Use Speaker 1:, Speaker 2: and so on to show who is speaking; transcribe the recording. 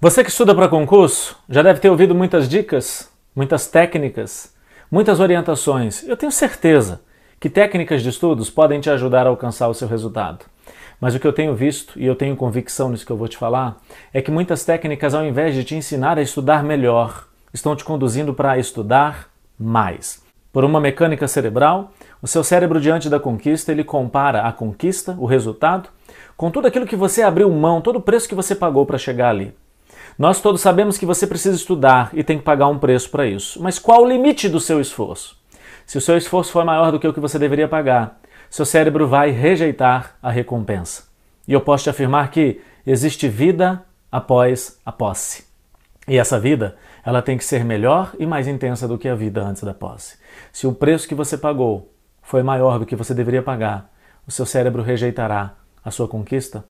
Speaker 1: Você que estuda para concurso já deve ter ouvido muitas dicas, muitas técnicas, muitas orientações. Eu tenho certeza que técnicas de estudos podem te ajudar a alcançar o seu resultado. Mas o que eu tenho visto, e eu tenho convicção nisso que eu vou te falar, é que muitas técnicas, ao invés de te ensinar a estudar melhor, estão te conduzindo para estudar mais. Por uma mecânica cerebral, o seu cérebro diante da conquista, ele compara a conquista, o resultado, com tudo aquilo que você abriu mão, todo o preço que você pagou para chegar ali. Nós todos sabemos que você precisa estudar e tem que pagar um preço para isso. Mas qual o limite do seu esforço? Se o seu esforço for maior do que o que você deveria pagar, seu cérebro vai rejeitar a recompensa. E eu posso te afirmar que existe vida após a posse. E essa vida, ela tem que ser melhor e mais intensa do que a vida antes da posse. Se o preço que você pagou foi maior do que você deveria pagar, o seu cérebro rejeitará a sua conquista